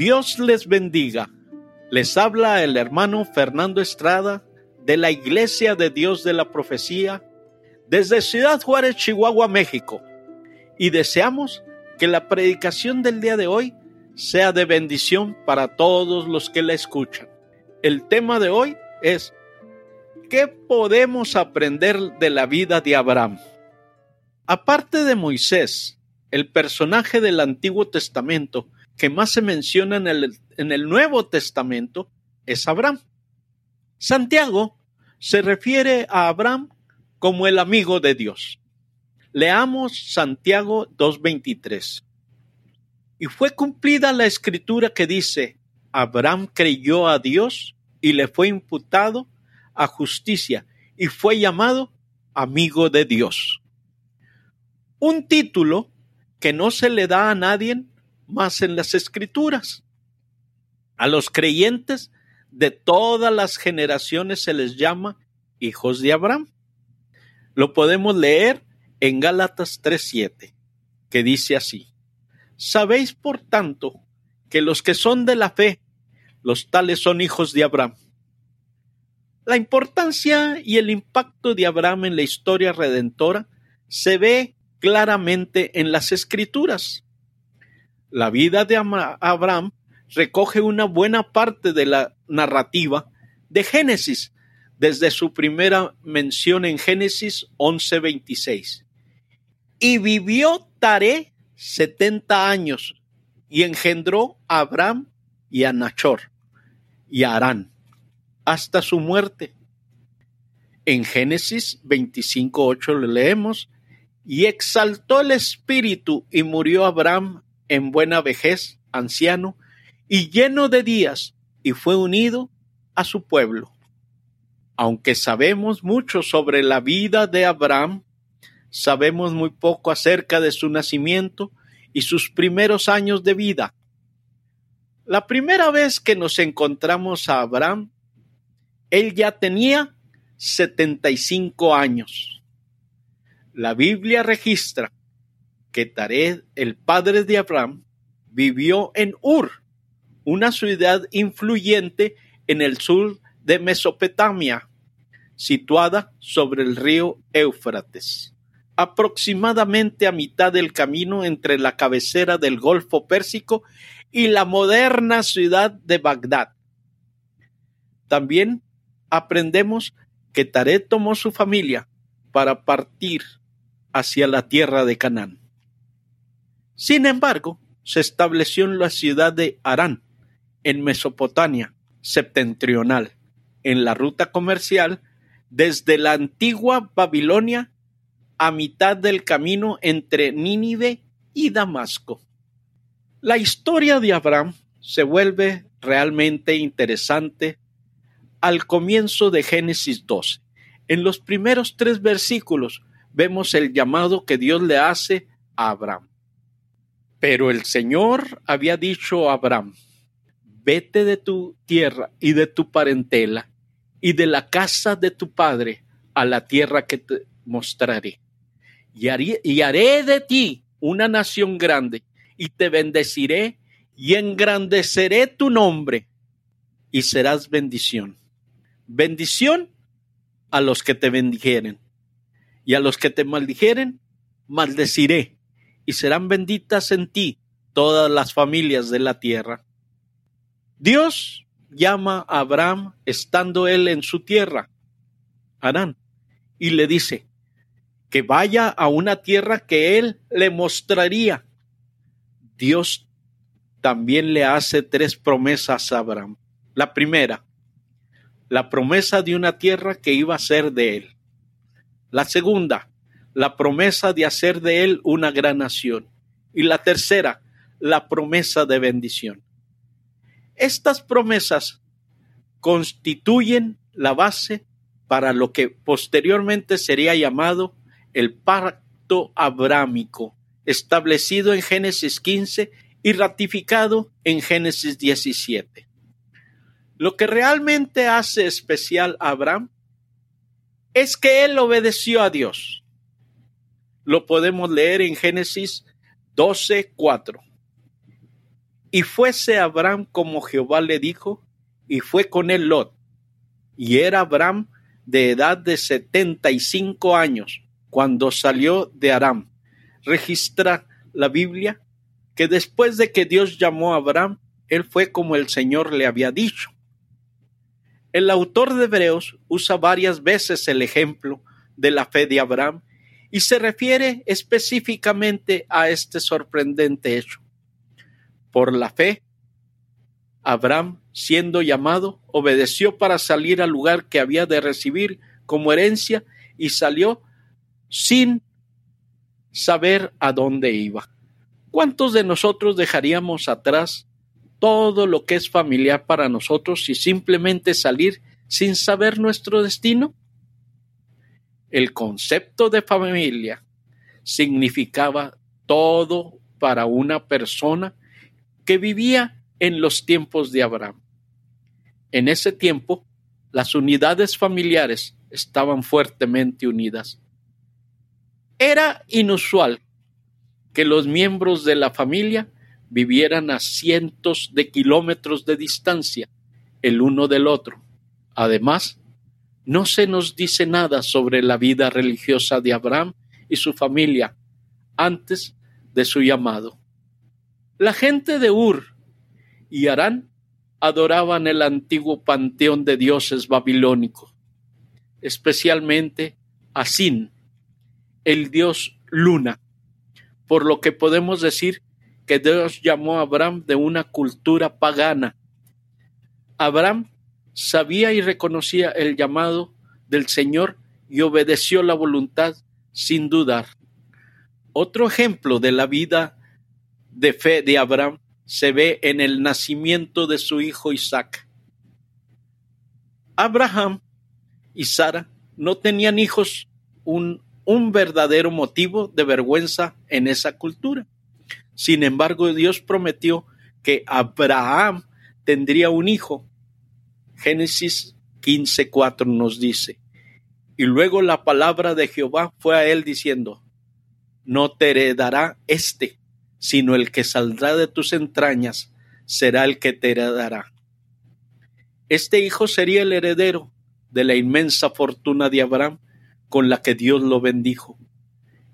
Dios les bendiga. Les habla el hermano Fernando Estrada de la Iglesia de Dios de la Profecía desde Ciudad Juárez, Chihuahua, México. Y deseamos que la predicación del día de hoy sea de bendición para todos los que la escuchan. El tema de hoy es ¿qué podemos aprender de la vida de Abraham? Aparte de Moisés, el personaje del Antiguo Testamento que más se menciona en el, Nuevo Testamento es Abraham. Santiago se refiere a Abraham como el amigo de Dios. Leamos Santiago 2.23. Y fue cumplida la escritura que dice, Abraham creyó a Dios y le fue imputado a justicia y fue llamado amigo de Dios. Un título que no se le da a nadie más en las escrituras. A los creyentes de todas las generaciones se les llama hijos de Abraham. Lo podemos leer en Gálatas 3:7, que dice así: Sabéis por tanto que los que son de la fe, los tales son hijos de Abraham. La importancia y el impacto de Abraham en la historia redentora se ve claramente en las escrituras. La vida de Abraham recoge una buena parte de la narrativa de Génesis, desde su primera mención en Génesis 11:26. Y vivió Taré setenta años y engendró a Abraham y a Nachor y a Arán hasta su muerte. En Génesis 25:8 le leemos, y exaltó el espíritu y murió Abraham en buena vejez, anciano, y lleno de días, y fue unido a su pueblo. Aunque sabemos mucho sobre la vida de Abraham, sabemos muy poco acerca de su nacimiento y sus primeros años de vida. La primera vez que nos encontramos a Abraham, él ya tenía 75 años. La Biblia registra que Tared, el padre de Abraham, vivió en Ur, una ciudad influyente en el sur de Mesopotamia, situada sobre el río Éufrates, aproximadamente a mitad del camino entre la cabecera del Golfo Pérsico y la moderna ciudad de Bagdad. También aprendemos que Tared tomó su familia para partir hacia la tierra de Canaán. Sin embargo, se estableció en la ciudad de Arán, en Mesopotamia septentrional, en la ruta comercial desde la antigua Babilonia a mitad del camino entre Nínive y Damasco. La historia de Abraham se vuelve realmente interesante al comienzo de Génesis 12. En los primeros tres versículos vemos el llamado que Dios le hace a Abraham. Pero el Señor había dicho a Abraham, vete de tu tierra y de tu parentela y de la casa de tu padre a la tierra que te mostraré. Y haré, de ti una nación grande y te bendeciré y engrandeceré tu nombre y serás bendición. Bendición a los que te bendijeren y a los que te maldijeren, maldeciré y serán benditas en ti todas las familias de la tierra. Dios llama a Abraham estando él en su tierra, Arán, y le dice que vaya a una tierra que él le mostraría. Dios también le hace tres promesas a Abraham. La primera, la promesa de una tierra que iba a ser de él. La segunda, la promesa de hacer de él una gran nación. Y la tercera, la promesa de bendición. Estas promesas constituyen la base para lo que posteriormente sería llamado el pacto abrámico, establecido en Génesis 15 y ratificado en Génesis 17. Lo que realmente hace especial a Abraham es que él obedeció a Dios lo podemos leer en Génesis 12, 4. Y fuese Abraham como Jehová le dijo, y fue con él Lot. Y era Abraham de edad de setenta y cinco años cuando salió de Aram. Registra la Biblia que después de que Dios llamó a Abraham, él fue como el Señor le había dicho. El autor de Hebreos usa varias veces el ejemplo de la fe de Abraham y se refiere específicamente a este sorprendente hecho. Por la fe, Abraham, siendo llamado, obedeció para salir al lugar que había de recibir como herencia y salió sin saber a dónde iba. ¿Cuántos de nosotros dejaríamos atrás todo lo que es familiar para nosotros y simplemente salir sin saber nuestro destino? El concepto de familia significaba todo para una persona que vivía en los tiempos de Abraham. En ese tiempo, las unidades familiares estaban fuertemente unidas. Era inusual que los miembros de la familia vivieran a cientos de kilómetros de distancia el uno del otro. Además, no se nos dice nada sobre la vida religiosa de Abraham y su familia antes de su llamado. La gente de Ur y Arán adoraban el antiguo panteón de dioses babilónico, especialmente a Sin, el dios luna, por lo que podemos decir que Dios llamó a Abraham de una cultura pagana. Abraham sabía y reconocía el llamado del Señor y obedeció la voluntad sin dudar. Otro ejemplo de la vida de fe de Abraham se ve en el nacimiento de su hijo Isaac. Abraham y Sara no tenían hijos, un, verdadero motivo de vergüenza en esa cultura. Sin embargo, Dios prometió que Abraham tendría un hijo Génesis 15:4 nos dice, y luego la palabra de Jehová fue a él diciendo, no te heredará este, sino el que saldrá de tus entrañas será el que te heredará. Este hijo sería el heredero de la inmensa fortuna de Abraham con la que Dios lo bendijo.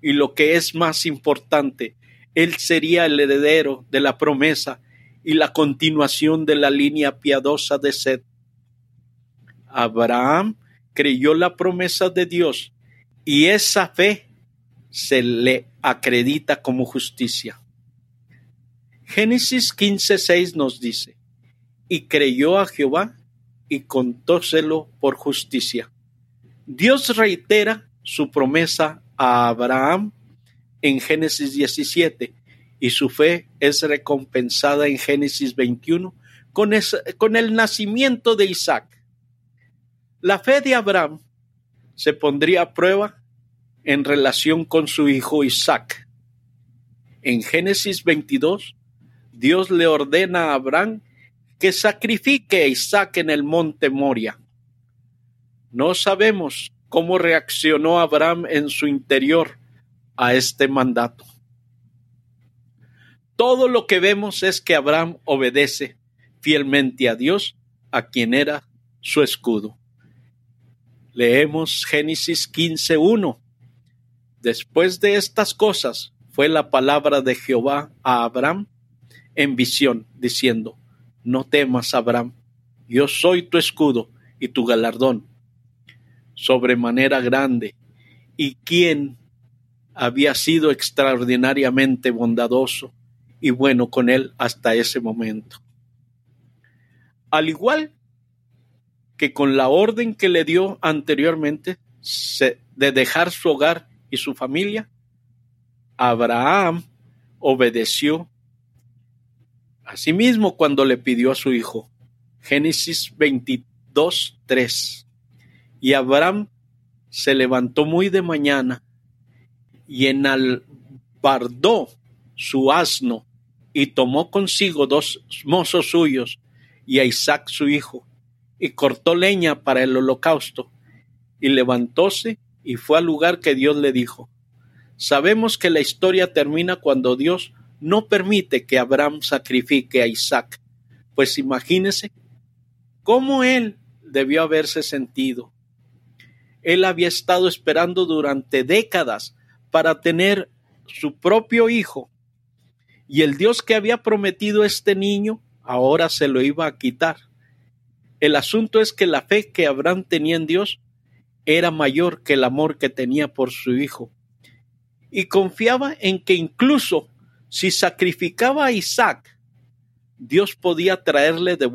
Y lo que es más importante, él sería el heredero de la promesa y la continuación de la línea piadosa de Seth Abraham creyó la promesa de Dios y esa fe se le acredita como justicia. Génesis 15:6 nos dice, y creyó a Jehová y contóselo por justicia. Dios reitera su promesa a Abraham en Génesis 17 y su fe es recompensada en Génesis 21 con, con el nacimiento de Isaac. La fe de Abraham se pondría a prueba en relación con su hijo Isaac. En Génesis 22, Dios le ordena a Abraham que sacrifique a Isaac en el monte Moria. No sabemos cómo reaccionó Abraham en su interior a este mandato. Todo lo que vemos es que Abraham obedece fielmente a Dios, a quien era su escudo. Leemos Génesis 15.1. Después de estas cosas fue la palabra de Jehová a Abraham en visión, diciendo, No temas, Abraham, yo soy tu escudo y tu galardón, sobremanera grande, y quien había sido extraordinariamente bondadoso y bueno con él hasta ese momento. Al igual que con la orden que le dio anteriormente de dejar su hogar y su familia, Abraham obedeció Asimismo, cuando le pidió a su hijo. Génesis 22, 3. Y Abraham se levantó muy de mañana y enalbardó su asno y tomó consigo dos mozos suyos y a Isaac su hijo y cortó leña para el holocausto, y levantóse y fue al lugar que Dios le dijo. Sabemos que la historia termina cuando Dios no permite que Abraham sacrifique a Isaac. Pues imagínese cómo él debió haberse sentido. Él había estado esperando durante décadas para tener su propio hijo y el Dios que había prometido este niño ahora se lo iba a quitar. El asunto es que la fe que Abraham tenía en Dios era mayor que el amor que tenía por su hijo. Y confiaba en que incluso si sacrificaba a Isaac, Dios podía traerle de,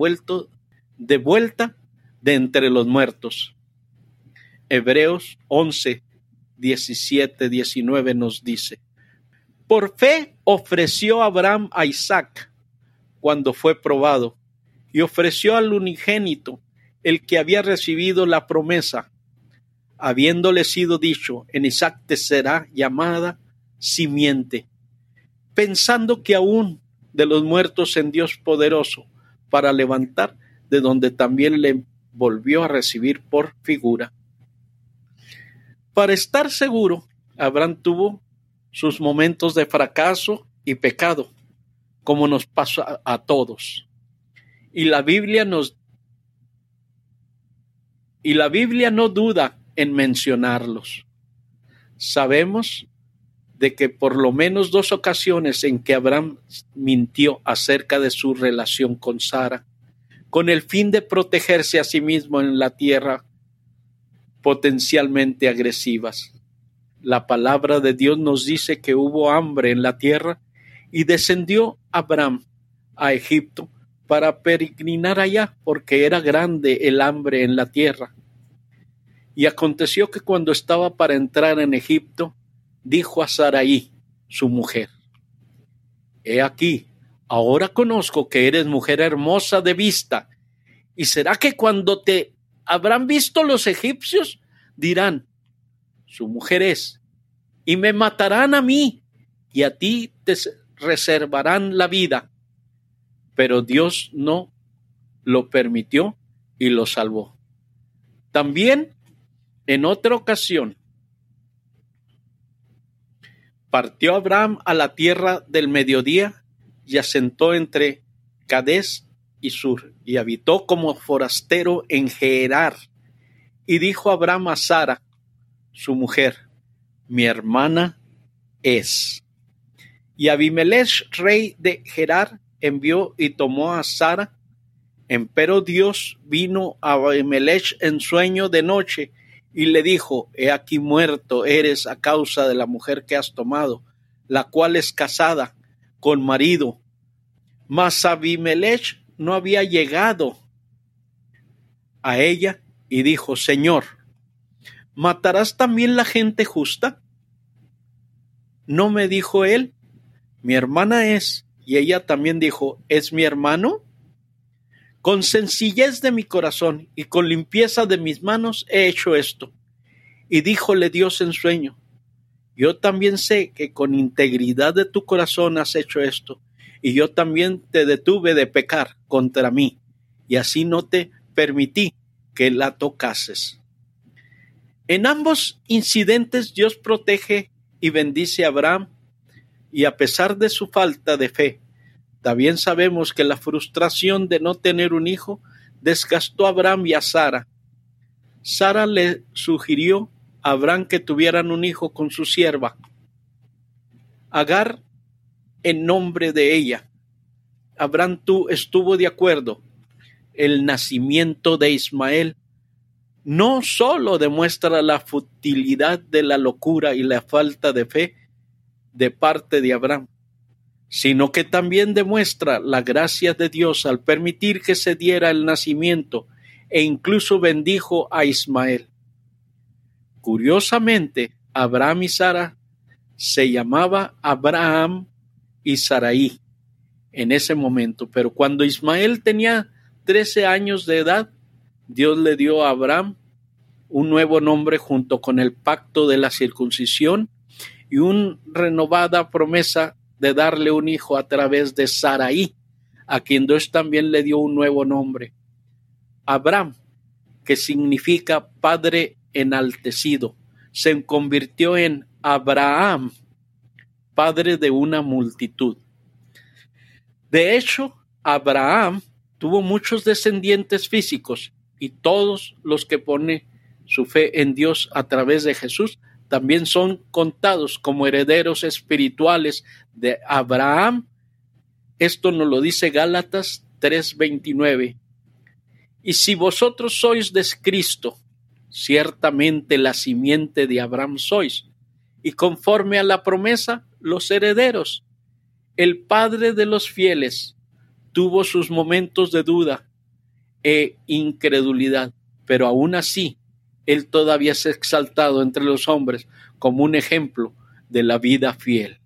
de vuelta de entre los muertos. Hebreos 11, 17, 19 nos dice, por fe ofreció Abraham a Isaac cuando fue probado, y ofreció al unigénito, el que había recibido la promesa, habiéndole sido dicho, en Isaac te será llamada simiente, pensando que aún de los muertos en Dios poderoso, para levantar de donde también le volvió a recibir por figura. Para estar seguro, Abraham tuvo sus momentos de fracaso y pecado, como nos pasa a todos. Y la Biblia nos y la Biblia no duda en mencionarlos. Sabemos de que por lo menos dos ocasiones en que Abraham mintió acerca de su relación con Sara, con el fin de protegerse a sí mismo en la tierra potencialmente agresivas. La palabra de Dios nos dice que hubo hambre en la tierra y descendió Abraham a Egipto para peregrinar allá, porque era grande el hambre en la tierra. Y aconteció que cuando estaba para entrar en Egipto, dijo a Saraí, su mujer, He aquí, ahora conozco que eres mujer hermosa de vista, y será que cuando te habrán visto los egipcios, dirán, su mujer es, y me matarán a mí, y a ti te reservarán la vida. Pero Dios no lo permitió y lo salvó. También en otra ocasión, partió Abraham a la tierra del mediodía y asentó entre Cadés y Sur, y habitó como forastero en Gerar. Y dijo Abraham a Sara, su mujer, mi hermana es. Y Abimelech, rey de Gerar, envió y tomó a Sara. Empero Dios vino a Abimelech en sueño de noche y le dijo, He aquí muerto eres a causa de la mujer que has tomado, la cual es casada con marido. Mas Abimelech no había llegado a ella y dijo, Señor, ¿matarás también la gente justa? No me dijo él, mi hermana es, y ella también dijo, ¿es mi hermano? Con sencillez de mi corazón y con limpieza de mis manos he hecho esto. Y díjole Dios en sueño, yo también sé que con integridad de tu corazón has hecho esto, y yo también te detuve de pecar contra mí, y así no te permití que la tocases. En ambos incidentes Dios protege y bendice a Abraham y a pesar de su falta de fe, también sabemos que la frustración de no tener un hijo desgastó a Abraham y a Sara. Sara le sugirió a Abraham que tuvieran un hijo con su sierva. Agar en nombre de ella. Abraham tú estuvo de acuerdo. El nacimiento de Ismael no solo demuestra la futilidad de la locura y la falta de fe de parte de Abraham, sino que también demuestra la gracia de Dios al permitir que se diera el nacimiento e incluso bendijo a Ismael. Curiosamente, Abraham y Sara se llamaba Abraham y Saraí en ese momento, pero cuando Ismael tenía trece años de edad, Dios le dio a Abraham un nuevo nombre junto con el pacto de la circuncisión y una renovada promesa de darle un hijo a través de Saraí, a quien Dios también le dio un nuevo nombre. Abraham, que significa padre enaltecido, se convirtió en Abraham, padre de una multitud. De hecho, Abraham tuvo muchos descendientes físicos y todos los que ponen su fe en Dios a través de Jesús también son contados como herederos espirituales de Abraham. Esto nos lo dice Gálatas 3:29. Y si vosotros sois de Cristo, ciertamente la simiente de Abraham sois, y conforme a la promesa, los herederos. El Padre de los fieles tuvo sus momentos de duda e incredulidad, pero aún así, Él todavía es exaltado entre los hombres como un ejemplo de la vida fiel.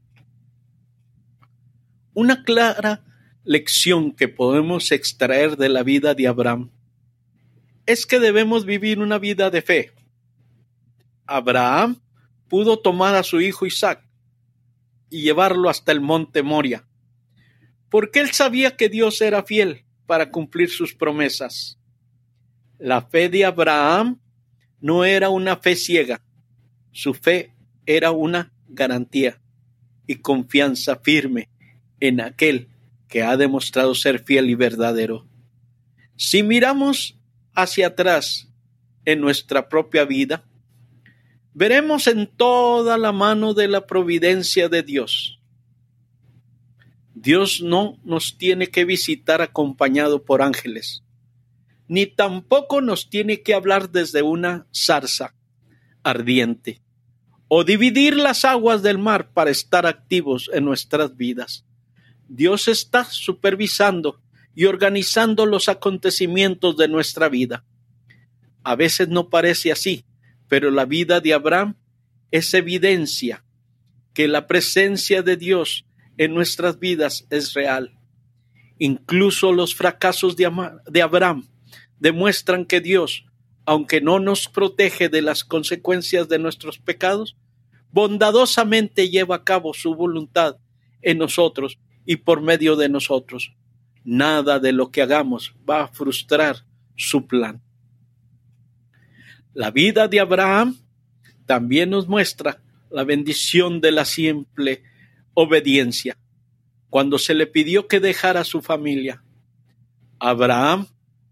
Una clara lección que podemos extraer de la vida de Abraham es que debemos vivir una vida de fe. Abraham pudo tomar a su hijo Isaac y llevarlo hasta el monte Moria, porque él sabía que Dios era fiel para cumplir sus promesas. La fe de Abraham no era una fe ciega, su fe era una garantía y confianza firme en aquel que ha demostrado ser fiel y verdadero. Si miramos hacia atrás en nuestra propia vida, veremos en toda la mano de la providencia de Dios. Dios no nos tiene que visitar acompañado por ángeles, ni tampoco nos tiene que hablar desde una zarza ardiente, o dividir las aguas del mar para estar activos en nuestras vidas. Dios está supervisando y organizando los acontecimientos de nuestra vida. A veces no parece así, pero la vida de Abraham es evidencia que la presencia de Dios en nuestras vidas es real. Incluso los fracasos de, Abraham demuestran que Dios, aunque no nos protege de las consecuencias de nuestros pecados, bondadosamente lleva a cabo su voluntad en nosotros y por medio de nosotros. Nada de lo que hagamos va a frustrar su plan. La vida de Abraham también nos muestra la bendición de la simple obediencia. Cuando se le pidió que dejara su familia, Abraham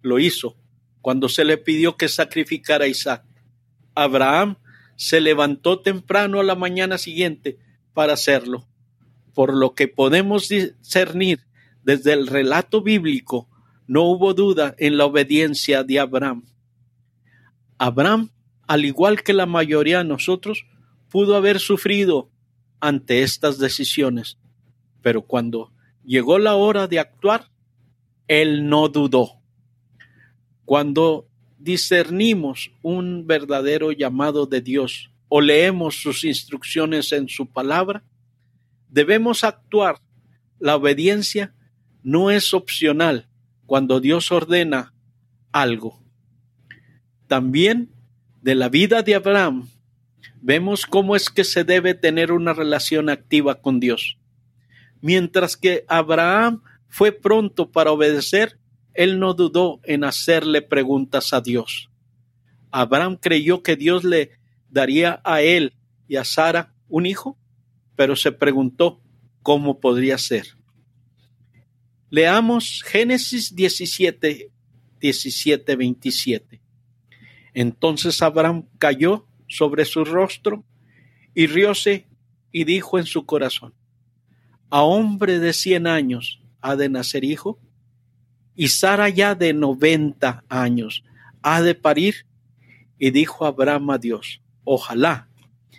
lo hizo. Cuando se le pidió que sacrificara a Isaac, Abraham se levantó temprano a la mañana siguiente para hacerlo. Por lo que podemos discernir desde el relato bíblico, no hubo duda en la obediencia de Abraham. Abraham, al igual que la mayoría de nosotros, pudo haber sufrido ante estas decisiones, pero cuando llegó la hora de actuar, él no dudó. Cuando discernimos un verdadero llamado de Dios o leemos sus instrucciones en su palabra, debemos actuar. La obediencia no es opcional cuando Dios ordena algo. También de la vida de Abraham vemos cómo es que se debe tener una relación activa con Dios. Mientras que Abraham fue pronto para obedecer, él no dudó en hacerle preguntas a Dios. Abraham creyó que Dios le daría a él y a Sara un hijo, pero se preguntó cómo podría ser. Leamos Génesis 17, 17, 27. Entonces Abraham cayó sobre su rostro y rióse y dijo en su corazón, a hombre de cien años ha de nacer hijo, y Sara ya de noventa años ha de parir. Y dijo Abraham a Dios, ojalá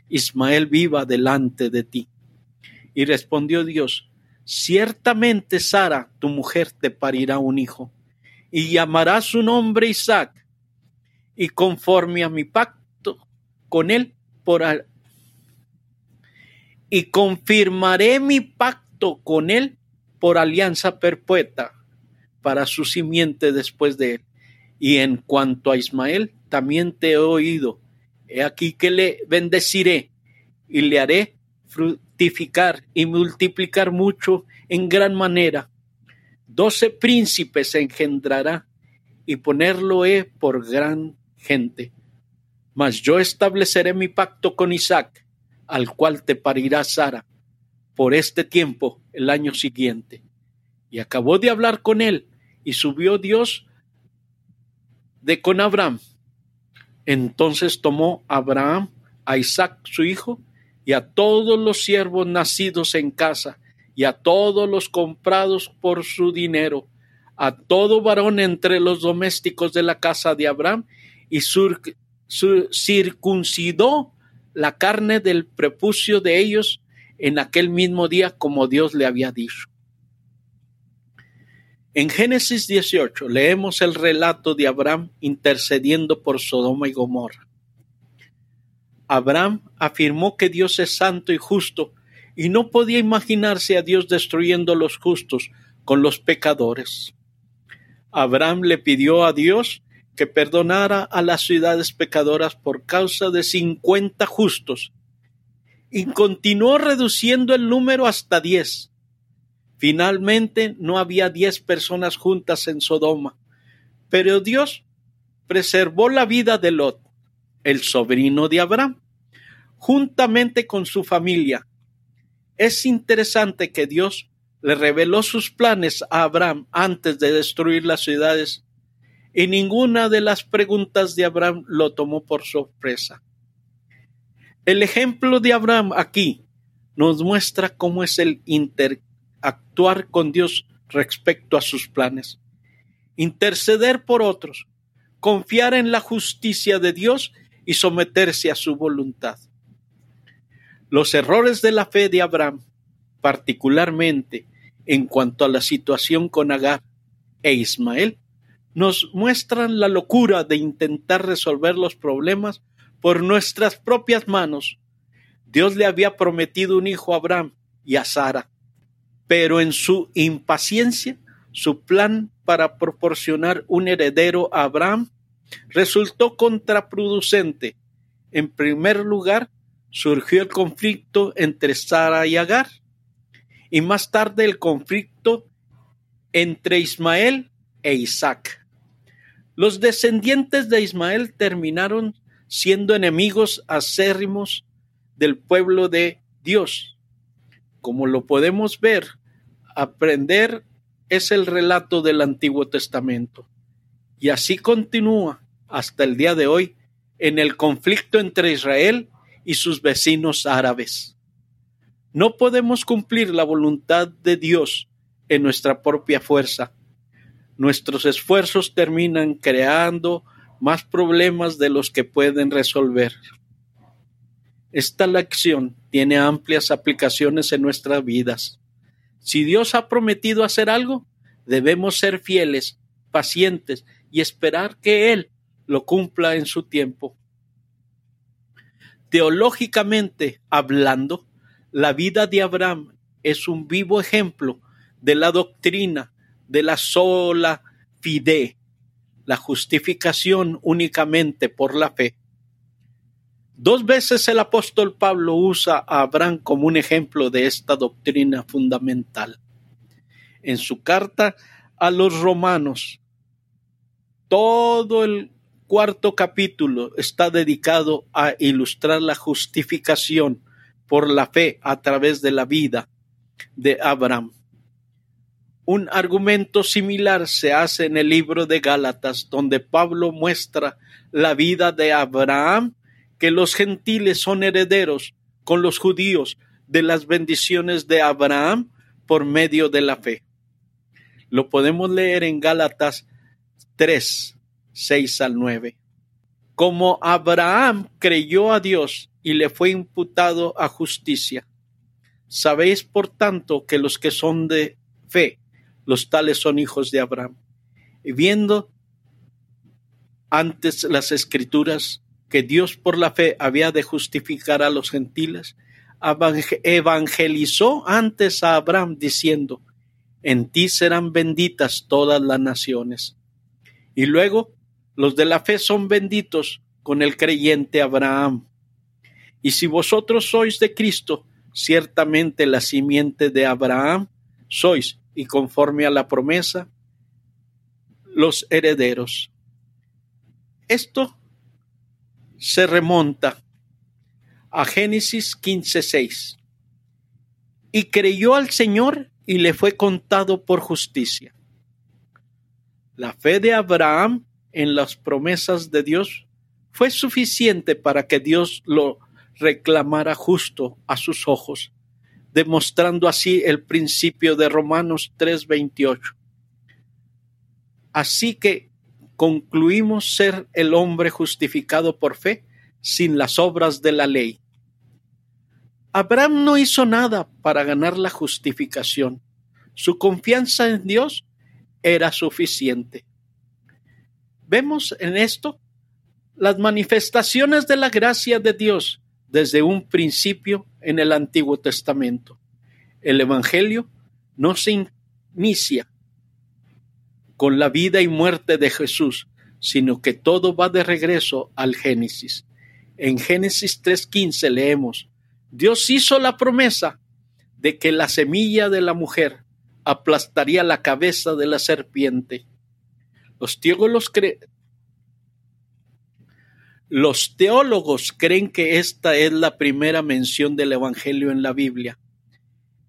Ismael viva delante de ti. Y respondió Dios, ciertamente Sara, tu mujer, te parirá un hijo, y llamará su nombre Isaac y conforme a mi pacto con él por y confirmaré mi pacto con él por alianza perpetua para su simiente después de él. Y en cuanto a Ismael, también te he oído. He aquí que le bendeciré y le haré fructificar y multiplicar mucho en gran manera. Doce príncipes engendrará y ponerlo he por gran gente. Mas yo estableceré mi pacto con Isaac, al cual te parirá Sara, por este tiempo el año siguiente. Y acabó de hablar con él y subió Dios de con Abraham. Entonces tomó Abraham a Isaac su hijo y a todos los siervos nacidos en casa y a todos los comprados por su dinero, a todo varón entre los domésticos de la casa de Abraham y circuncidó la carne del prepucio de ellos en aquel mismo día como Dios le había dicho. En Génesis 18 leemos el relato de Abraham intercediendo por Sodoma y Gomorra. Abraham afirmó que Dios es santo y justo y no podía imaginarse a Dios destruyendo los justos con los pecadores. Abraham le pidió a Dios que perdonara a las ciudades pecadoras por causa de cincuenta justos y continuó reduciendo el número hasta diez. Finalmente no había diez personas juntas en Sodoma, pero Dios preservó la vida de Lot, el sobrino de Abraham, juntamente con su familia. Es interesante que Dios le reveló sus planes a Abraham antes de destruir las ciudades y ninguna de las preguntas de Abraham lo tomó por sorpresa. El ejemplo de Abraham aquí nos muestra cómo es el interactuar con Dios respecto a sus planes. Interceder por otros, confiar en la justicia de Dios y someterse a su voluntad. Los errores de la fe de Abraham, particularmente en cuanto a la situación con Agar e Ismael, nos muestran la locura de intentar resolver los problemas por nuestras propias manos. Dios le había prometido un hijo a Abraham y a Sara, pero en su impaciencia, su plan para proporcionar un heredero a Abraham resultó contraproducente. En primer lugar, surgió el conflicto entre Sara y Agar, y más tarde el conflicto entre Ismael e Isaac. Los descendientes de Ismael terminaron siendo enemigos acérrimos del pueblo de Dios. Como lo podemos ver, aprender es el relato del Antiguo Testamento. Y así continúa hasta el día de hoy en el conflicto entre Israel y sus vecinos árabes. No podemos cumplir la voluntad de Dios en nuestra propia fuerza nuestros esfuerzos terminan creando más problemas de los que pueden resolver. Esta lección tiene amplias aplicaciones en nuestras vidas. Si Dios ha prometido hacer algo, debemos ser fieles, pacientes y esperar que Él lo cumpla en su tiempo. Teológicamente hablando, la vida de Abraham es un vivo ejemplo de la doctrina de la sola fide, la justificación únicamente por la fe. Dos veces el apóstol Pablo usa a Abraham como un ejemplo de esta doctrina fundamental. En su carta a los romanos, todo el cuarto capítulo está dedicado a ilustrar la justificación por la fe a través de la vida de Abraham. Un argumento similar se hace en el libro de Gálatas, donde Pablo muestra la vida de Abraham, que los gentiles son herederos con los judíos de las bendiciones de Abraham por medio de la fe. Lo podemos leer en Gálatas 3, 6 al 9. Como Abraham creyó a Dios y le fue imputado a justicia. Sabéis, por tanto, que los que son de fe, los tales son hijos de Abraham. Y viendo antes las escrituras que Dios por la fe había de justificar a los gentiles, evangelizó antes a Abraham diciendo, en ti serán benditas todas las naciones. Y luego, los de la fe son benditos con el creyente Abraham. Y si vosotros sois de Cristo, ciertamente la simiente de Abraham sois y conforme a la promesa, los herederos. Esto se remonta a Génesis 15:6. Y creyó al Señor y le fue contado por justicia. La fe de Abraham en las promesas de Dios fue suficiente para que Dios lo reclamara justo a sus ojos, demostrando así el principio de Romanos 3:28. Así que concluimos ser el hombre justificado por fe sin las obras de la ley. Abraham no hizo nada para ganar la justificación. Su confianza en Dios era suficiente. Vemos en esto las manifestaciones de la gracia de Dios desde un principio en el Antiguo Testamento. El Evangelio no se inicia con la vida y muerte de Jesús, sino que todo va de regreso al Génesis. En Génesis 3.15 leemos, Dios hizo la promesa de que la semilla de la mujer aplastaría la cabeza de la serpiente. Los teólogos, los teólogos creen que esta es la primera mención del Evangelio en la Biblia.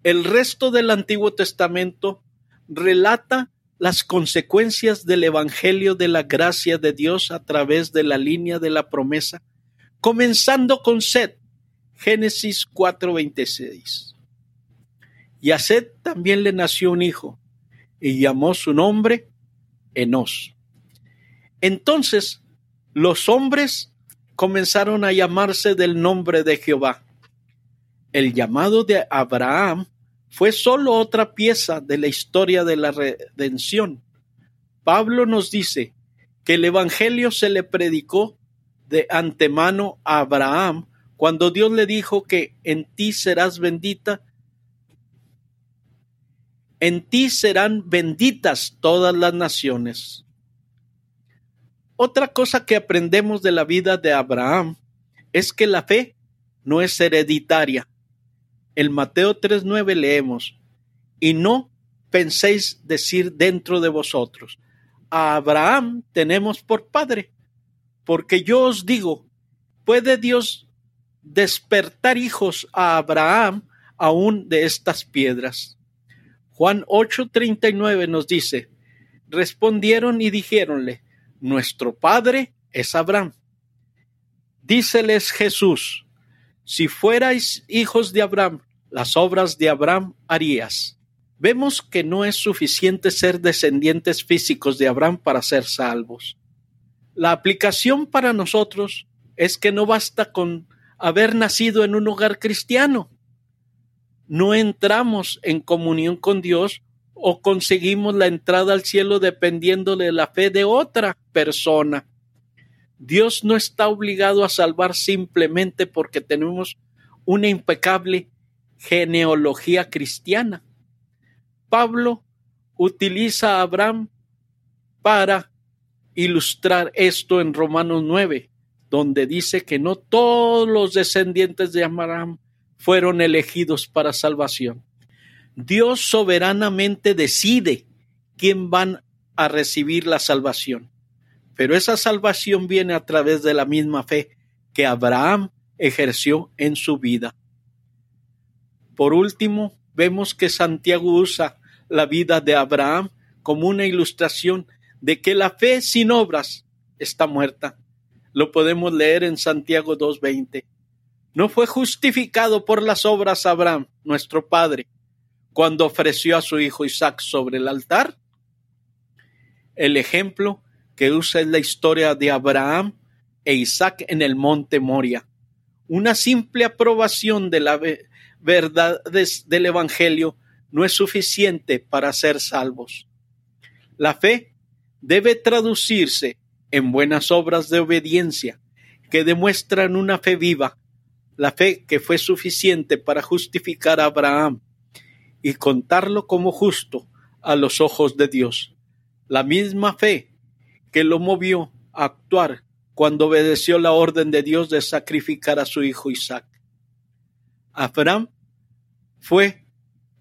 El resto del Antiguo Testamento relata las consecuencias del Evangelio de la gracia de Dios a través de la línea de la promesa, comenzando con Seth, Génesis 4:26. Y a Seth también le nació un hijo, y llamó su nombre Enos. Entonces los hombres comenzaron a llamarse del nombre de Jehová. El llamado de Abraham fue solo otra pieza de la historia de la redención. Pablo nos dice que el Evangelio se le predicó de antemano a Abraham cuando Dios le dijo que en ti serás bendita, en ti serán benditas todas las naciones. Otra cosa que aprendemos de la vida de Abraham es que la fe no es hereditaria. En Mateo 3.9 leemos, y no penséis decir dentro de vosotros, a Abraham tenemos por padre, porque yo os digo, ¿puede Dios despertar hijos a Abraham aún de estas piedras? Juan 8:39 nos dice, respondieron y dijéronle, nuestro padre es Abraham. Díceles Jesús, si fuerais hijos de Abraham, las obras de Abraham harías. Vemos que no es suficiente ser descendientes físicos de Abraham para ser salvos. La aplicación para nosotros es que no basta con haber nacido en un hogar cristiano. No entramos en comunión con Dios o conseguimos la entrada al cielo dependiendo de la fe de otra persona. Dios no está obligado a salvar simplemente porque tenemos una impecable genealogía cristiana. Pablo utiliza a Abraham para ilustrar esto en Romanos 9, donde dice que no todos los descendientes de Abraham fueron elegidos para salvación. Dios soberanamente decide quién van a recibir la salvación. Pero esa salvación viene a través de la misma fe que Abraham ejerció en su vida. Por último, vemos que Santiago usa la vida de Abraham como una ilustración de que la fe sin obras está muerta. Lo podemos leer en Santiago 2.20. No fue justificado por las obras Abraham, nuestro Padre, cuando ofreció a su hijo Isaac sobre el altar? El ejemplo que usa es la historia de Abraham e Isaac en el monte Moria. Una simple aprobación de la verdad del Evangelio no es suficiente para ser salvos. La fe debe traducirse en buenas obras de obediencia que demuestran una fe viva, la fe que fue suficiente para justificar a Abraham y contarlo como justo a los ojos de Dios. La misma fe que lo movió a actuar cuando obedeció la orden de Dios de sacrificar a su hijo Isaac. Abraham fue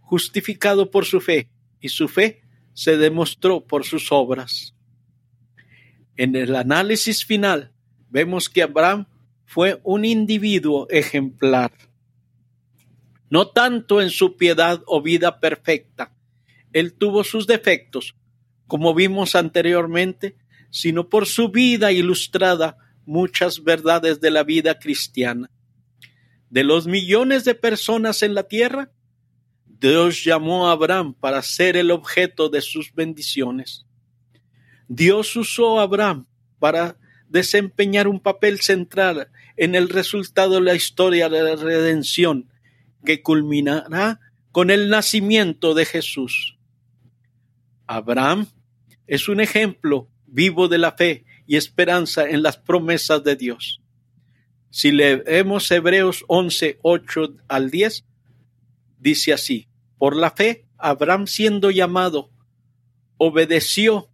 justificado por su fe y su fe se demostró por sus obras. En el análisis final vemos que Abraham fue un individuo ejemplar. no tanto en su piedad o vida perfecta. Él tuvo sus defectos, como vimos anteriormente, sino por su vida ilustrada muchas verdades de la vida cristiana. De los millones de personas en la tierra, Dios llamó a Abraham para ser el objeto de sus bendiciones. Dios usó a Abraham para desempeñar un papel central en el resultado de la historia de la redención que culminará con el nacimiento de Jesús. Abraham es un ejemplo vivo de la fe y esperanza en las promesas de Dios. Si leemos Hebreos 11, 8 al 10, dice así, por la fe, Abraham siendo llamado, obedeció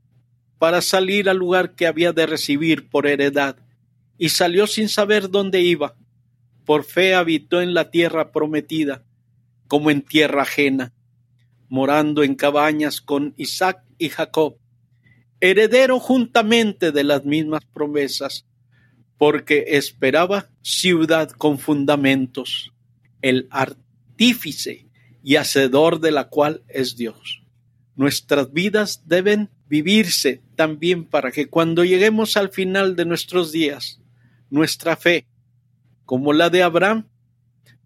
para salir al lugar que había de recibir por heredad, y salió sin saber dónde iba. Por fe habitó en la tierra prometida, como en tierra ajena, morando en cabañas con Isaac y Jacob, heredero juntamente de las mismas promesas, porque esperaba ciudad con fundamentos, el artífice y hacedor de la cual es Dios. Nuestras vidas deben vivirse también para que cuando lleguemos al final de nuestros días, nuestra fe, como la de Abraham,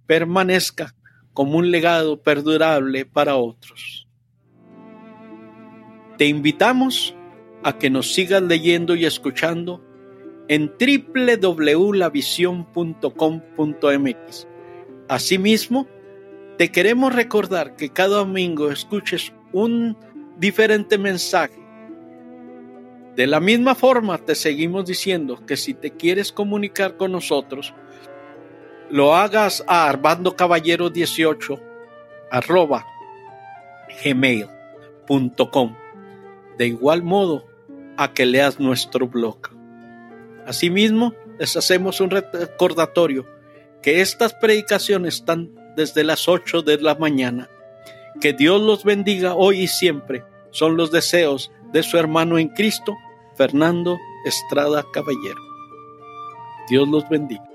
permanezca como un legado perdurable para otros. Te invitamos a que nos sigas leyendo y escuchando en www.lavision.com.mx. Asimismo, te queremos recordar que cada domingo escuches un diferente mensaje. De la misma forma, te seguimos diciendo que si te quieres comunicar con nosotros, lo hagas a Armando Caballero 18 arroba gmail.com. De igual modo, a que leas nuestro blog. Asimismo, les hacemos un recordatorio que estas predicaciones están desde las 8 de la mañana. Que Dios los bendiga hoy y siempre. Son los deseos de su hermano en Cristo, Fernando Estrada Caballero. Dios los bendiga.